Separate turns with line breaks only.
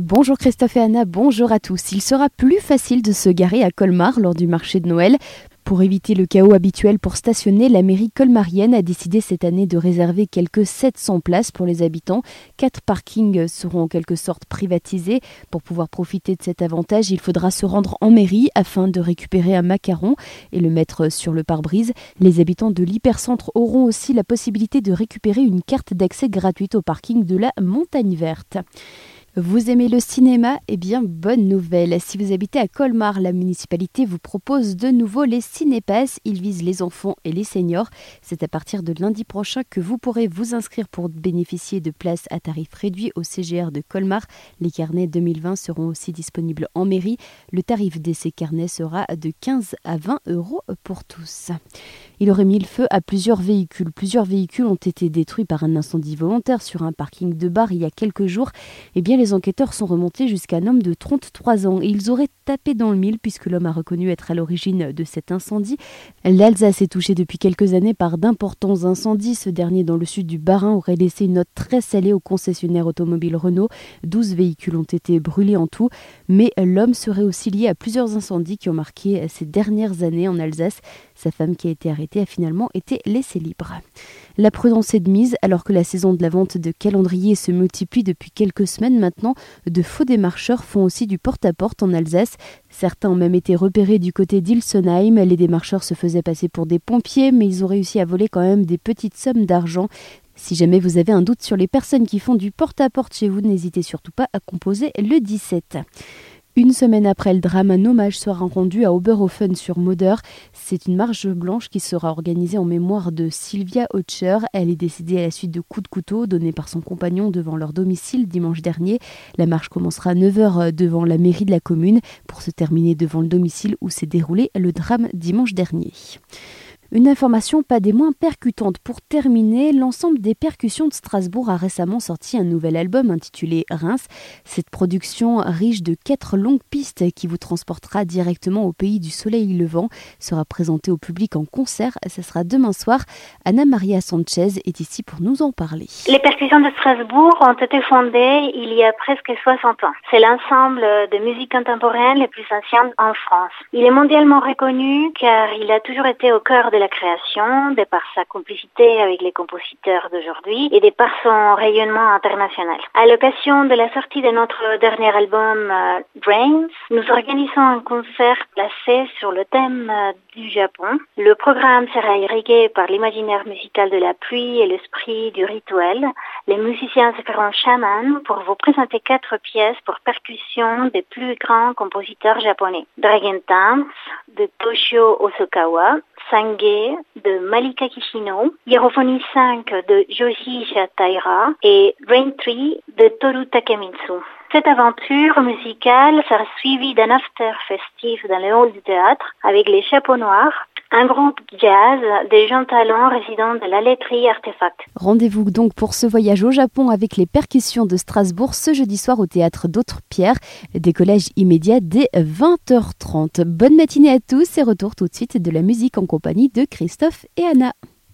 Bonjour Christophe et Anna, bonjour à tous. Il sera plus facile de se garer à Colmar lors du marché de Noël. Pour éviter le chaos habituel pour stationner, la mairie colmarienne a décidé cette année de réserver quelques 700 places pour les habitants. Quatre parkings seront en quelque sorte privatisés. Pour pouvoir profiter de cet avantage, il faudra se rendre en mairie afin de récupérer un macaron et le mettre sur le pare-brise. Les habitants de l'hypercentre auront aussi la possibilité de récupérer une carte d'accès gratuite au parking de la Montagne Verte. Vous aimez le cinéma? Eh bien, bonne nouvelle. Si vous habitez à Colmar, la municipalité vous propose de nouveau les Cinépass. Ils visent les enfants et les seniors. C'est à partir de lundi prochain que vous pourrez vous inscrire pour bénéficier de places à tarif réduit au CGR de Colmar. Les carnets 2020 seront aussi disponibles en mairie. Le tarif de ces carnets sera de 15 à 20 euros pour tous. Il aurait mis le feu à plusieurs véhicules. Plusieurs véhicules ont été détruits par un incendie volontaire sur un parking de bar il y a quelques jours. Eh bien, les enquêteurs sont remontés jusqu'à un homme de 33 ans et ils auraient tapé dans le mille puisque l'homme a reconnu être à l'origine de cet incendie. L'Alsace est touchée depuis quelques années par d'importants incendies. Ce dernier dans le sud du Bas-Rhin aurait laissé une note très salée au concessionnaire automobile Renault. 12 véhicules ont été brûlés en tout, mais l'homme serait aussi lié à plusieurs incendies qui ont marqué ces dernières années en Alsace. Sa femme qui a été arrêtée a finalement été laissée libre. La prudence est de mise alors que la saison de la vente de calendriers se multiplie depuis quelques semaines maintenant. De faux démarcheurs font aussi du porte-à-porte en Alsace. Certains ont même été repérés du côté d'Ilsenheim. Les démarcheurs se faisaient passer pour des pompiers, mais ils ont réussi à voler quand même des petites sommes d'argent. Si jamais vous avez un doute sur les personnes qui font du porte-à-porte chez vous, n'hésitez surtout pas à composer le 17. Une semaine après le drame, un hommage sera rendu à Oberhofen sur Moder. C'est une marche blanche qui sera organisée en mémoire de Sylvia Hotscher. Elle est décédée à la suite de coups de couteau donnés par son compagnon devant leur domicile dimanche dernier. La marche commencera à 9h devant la mairie de la commune pour se terminer devant le domicile où s'est déroulé le drame dimanche dernier. Une information pas des moins percutantes. Pour terminer, l'ensemble des percussions de Strasbourg a récemment sorti un nouvel album intitulé Reims. Cette production riche de quatre longues pistes qui vous transportera directement au pays du soleil levant sera présentée au public en concert. Ce sera demain soir. Anna Maria Sanchez est ici pour nous en parler.
Les percussions de Strasbourg ont été fondées il y a presque 60 ans. C'est l'ensemble de musique contemporaine les plus anciennes en France. Il est mondialement reconnu car il a toujours été au cœur de la création, de par sa complicité avec les compositeurs d'aujourd'hui et de par son rayonnement international. À l'occasion de la sortie de notre dernier album euh, Brains, nous organisons un concert placé sur le thème euh, du Japon. Le programme sera irrigué par l'imaginaire musical de la pluie et l'esprit du rituel. Les musiciens seront chamans pour vous présenter quatre pièces pour percussion des plus grands compositeurs japonais. Dragon Dance de Toshio Osokawa, Sange de Malika Kishino, Hierophonie 5 de Joshi Taira et Rain Tree de Toru Takemitsu. Cette aventure musicale sera suivie d'un after festif dans le hall du théâtre avec les chapeaux noirs, un groupe jazz des jeunes talents résidents de la laiterie Artefact.
Rendez-vous donc pour ce voyage au Japon avec les percussions de Strasbourg ce jeudi soir au théâtre d'Autre Pierre. Décollage immédiat dès 20h30. Bonne matinée à tous et retour tout de suite de la musique en compagnie de Christophe et Anna.